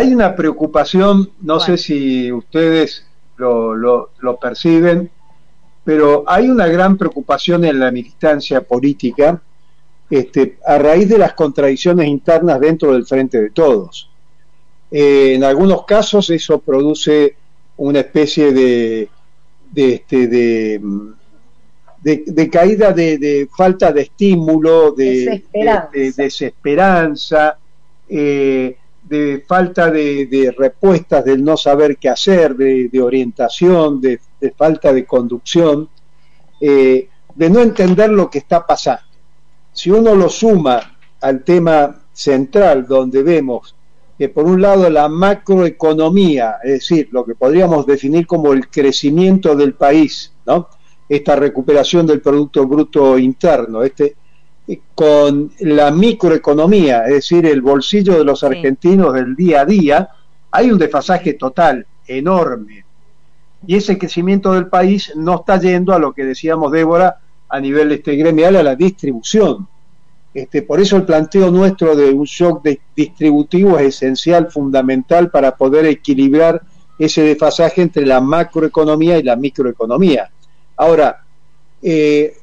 hay una preocupación, no sé si ustedes lo, lo, lo perciben, pero hay una gran preocupación en la militancia política este, a raíz de las contradicciones internas dentro del frente de todos. Eh, en algunos casos eso produce una especie de, de, este, de, de, caída de, falta de estímulo, de desesperanza, eh, de falta de, respuestas, del no saber qué hacer, de, orientación, de, falta de conducción, eh, de no entender lo que está pasando. Si uno lo suma al tema central, donde vemos que por un lado la macroeconomía, es decir, lo que podríamos definir como el crecimiento del país, ¿no? esta recuperación del Producto Bruto Interno, este, con la microeconomía, es decir, el bolsillo de los argentinos del día a día, hay un desfasaje total, enorme. Y ese crecimiento del país no está yendo a lo que decíamos, Débora, a nivel este, gremial, a la distribución. Este, por eso el planteo nuestro de un shock distributivo es esencial, fundamental para poder equilibrar ese desfasaje entre la macroeconomía y la microeconomía. Ahora, eh,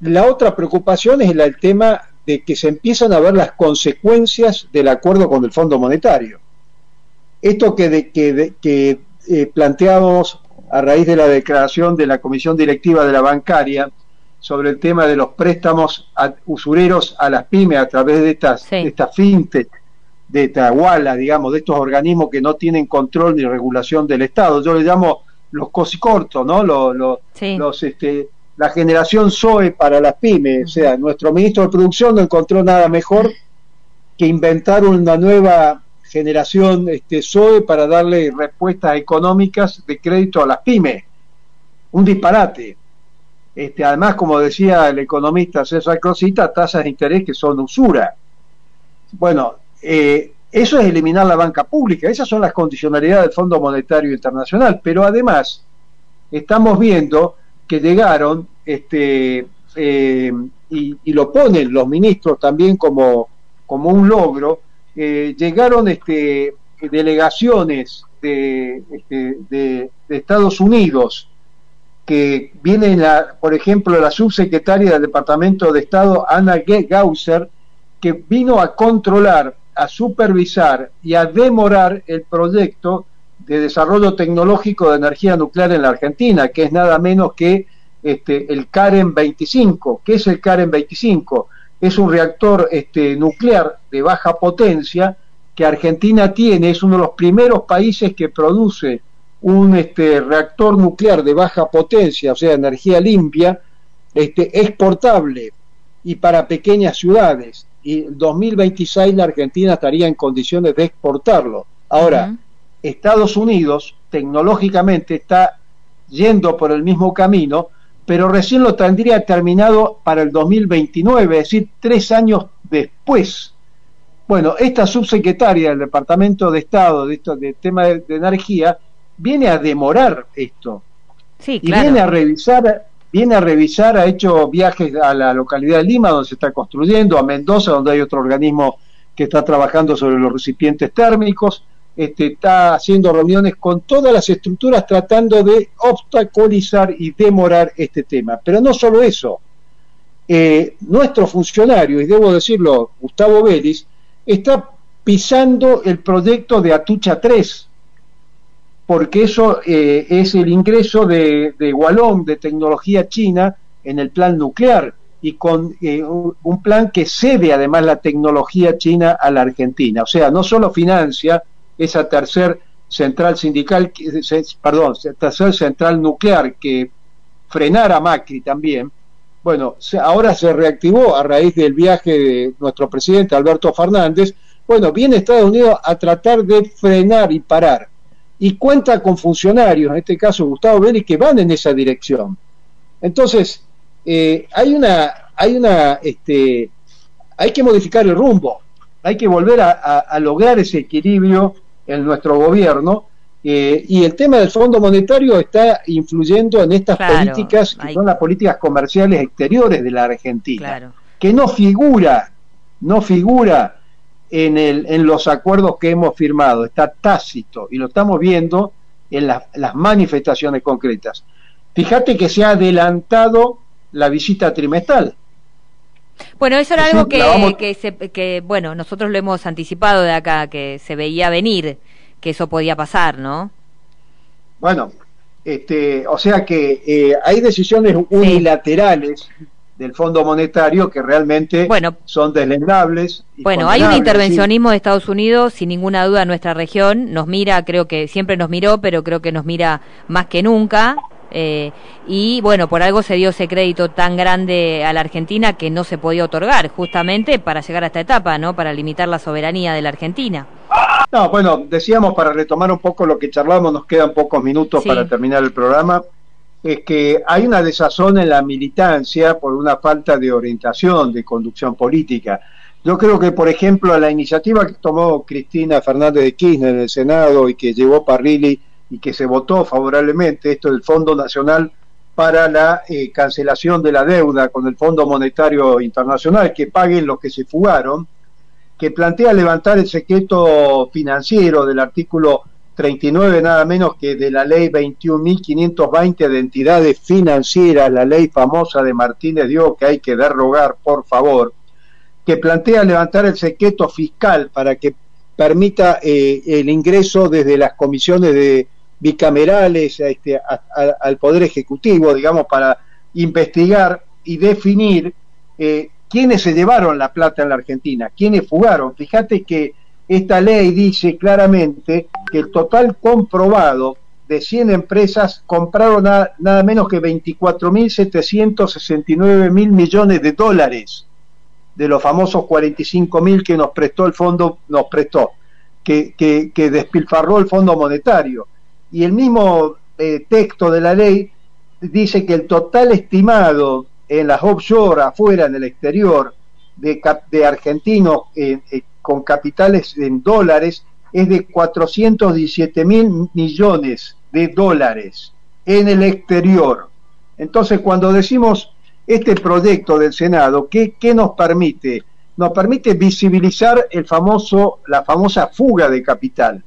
la otra preocupación es el tema de que se empiezan a ver las consecuencias del acuerdo con el Fondo Monetario. Esto que, que, eh, planteamos a raíz de la declaración de la Comisión Directiva de la Bancaria sobre el tema de los préstamos usureros a las pymes a través de estas, de estas fintech, de esta WALA, digamos, de estos organismos que no tienen control ni regulación del Estado. Yo le llamo los cosicortos, ¿no? Los, los este, la generación SOE para las pymes. O sea, nuestro ministro de Producción no encontró nada mejor que inventar una nueva generación este, SOE para darle respuestas económicas de crédito a las pymes. Un disparate. Este, además, como decía el economista César Crosita, tasas de interés que son usura. Bueno, eh, eso es eliminar la banca pública, esas son las condicionalidades del Fondo Monetario Internacional, pero además estamos viendo que llegaron, este, eh, y, lo ponen los ministros también como, como un logro, eh, llegaron este, delegaciones de, este, de, Estados Unidos, que viene, por ejemplo, la subsecretaria del Departamento de Estado, Ana Gausser, que vino a controlar, a supervisar y a demorar el proyecto de desarrollo tecnológico de energía nuclear en la Argentina, que es nada menos que este, el Karen 25. ¿Qué es el Karen 25? Es un reactor este, nuclear de baja potencia que Argentina tiene, es uno de los primeros países que produce un este, reactor nuclear de baja potencia, o sea, energía limpia, este, exportable y para pequeñas ciudades. Y en 2026 la Argentina estaría en condiciones de exportarlo. Ahora, Estados Unidos tecnológicamente está yendo por el mismo camino, pero recién lo tendría terminado para el 2029, es decir, tres años después. Bueno, esta subsecretaria del Departamento de Estado de, esto, de tema de, energía viene a demorar esto. Sí, y viene a revisar, viene a revisar, ha hecho viajes a la localidad de Lima, donde se está construyendo, a Mendoza, donde hay otro organismo que está trabajando sobre los recipientes térmicos, este, está haciendo reuniones con todas las estructuras tratando de obstaculizar y demorar este tema. Pero no solo eso, eh, nuestro funcionario, y debo decirlo, Gustavo Vélez, está pisando el proyecto de Atucha 3, porque eso eh, es el ingreso de, de Gualón, de tecnología china, en el plan nuclear y con eh, un plan que cede además la tecnología china a la Argentina. O sea, no solo financia, esa tercer central sindical, perdón, tercer central nuclear que frenara Macri también, bueno, ahora se reactivó a raíz del viaje de nuestro presidente Alberto Fernández, bueno, viene Estados Unidos a tratar de frenar y parar. Y cuenta con funcionarios, en este caso Gustavo Vélez, que van en esa dirección. Entonces, eh, hay una, hay una, este, hay que modificar el rumbo, hay que volver a lograr ese equilibrio en nuestro gobierno. Eh, y el tema del Fondo Monetario está influyendo en estas políticas que son las políticas comerciales exteriores de la Argentina, que no figura, no figura en, el, en los acuerdos que hemos firmado, está tácito y lo estamos viendo en las manifestaciones concretas. Fíjate que se ha adelantado la visita trimestral. Bueno, eso era algo que, que, se, que, bueno, nosotros lo hemos anticipado de acá, que se veía venir, que eso podía pasar, ¿no? Bueno, este, o sea que eh, hay decisiones unilaterales del Fondo Monetario que realmente son deslendables. Bueno, hay un intervencionismo de Estados Unidos, sin ninguna duda, en nuestra región. Nos mira, creo que siempre nos miró, pero creo que nos mira más que nunca. Eh, y bueno, por algo se dio ese crédito tan grande a la Argentina que no se podía otorgar, justamente para llegar a esta etapa, ¿no? Para limitar la soberanía de la Argentina. No, bueno, decíamos para retomar un poco lo que charlamos, nos quedan pocos minutos para terminar el programa, es que hay una desazón en la militancia por una falta de orientación, de conducción política. Yo creo que, por ejemplo, la iniciativa que tomó Cristina Fernández de Kirchner en el Senado y que llevó Parrilli y que se votó favorablemente, esto del Fondo Nacional para la eh, cancelación de la deuda con el Fondo Monetario Internacional, que paguen los que se fugaron, que plantea levantar el secreto financiero del artículo 39 nada menos que de la ley 21.520 de entidades financieras, la ley famosa de Martínez Dios que hay que derrogar, por favor, que plantea levantar el secreto fiscal para que permita eh, el ingreso desde las comisiones de bicamerales este, al Poder Ejecutivo, digamos, para investigar y definir eh, quiénes se llevaron la plata en la Argentina, quiénes fugaron. Fíjate que esta ley dice claramente que el total comprobado de 100 empresas compraron nada menos que 24.769 mil millones de dólares de los famosos 45 mil que nos prestó el fondo, nos prestó, que, que despilfarró el Fondo Monetario y el mismo eh, texto de la ley dice que el total estimado en las offshore, afuera, en el exterior, de, de argentinos eh, eh, con capitales en dólares es de 417 mil millones de dólares en el exterior. Entonces, cuando decimos este proyecto del Senado, ¿qué, qué nos permite? Nos permite visibilizar el famoso, la famosa fuga de capital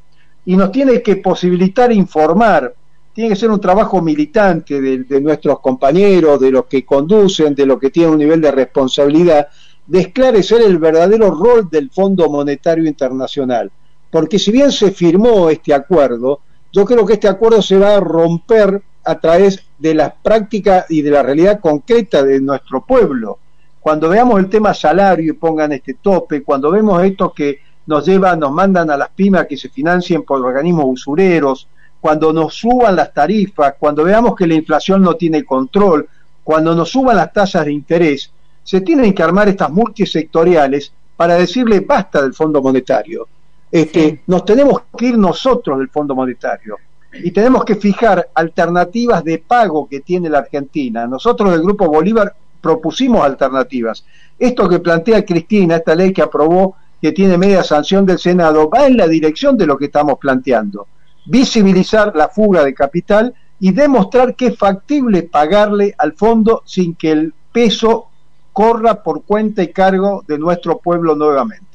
y nos tiene que posibilitar informar. Tiene que ser un trabajo militante de, nuestros compañeros, de los que conducen, de los que tienen un nivel de responsabilidad, de esclarecer el verdadero rol del Fondo Monetario Internacional. Porque si bien se firmó este acuerdo, yo creo que este acuerdo se va a romper a través de las prácticas y de la realidad concreta de nuestro pueblo. Cuando veamos el tema salario y pongan este tope, cuando vemos esto que nos llevan, nos mandan a las pymes que se financien por organismos usureros, cuando nos suban las tarifas, cuando veamos que la inflación no tiene control, cuando nos suban las tasas de interés, se tienen que armar estas multisectoriales para decirle basta del Fondo Monetario. Este, Nos tenemos que ir nosotros del Fondo Monetario y tenemos que fijar alternativas de pago que tiene la Argentina. Nosotros del Grupo Bolívar propusimos alternativas. Esto que plantea Cristina, esta ley que aprobó que tiene media sanción del Senado, va en la dirección de lo que estamos planteando. Visibilizar la fuga de capital y demostrar que es factible pagarle al fondo sin que el peso corra por cuenta y cargo de nuestro pueblo nuevamente.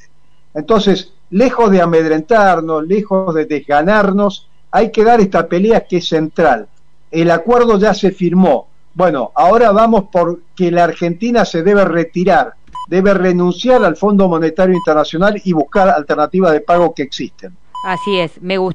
Entonces, lejos de amedrentarnos, lejos de desganarnos, hay que dar esta pelea que es central. El acuerdo ya se firmó. Bueno, ahora vamos por que la Argentina se debe retirar debe renunciar al Fondo Monetario Internacional y buscar alternativas de pago que existen. Así es, me gustó.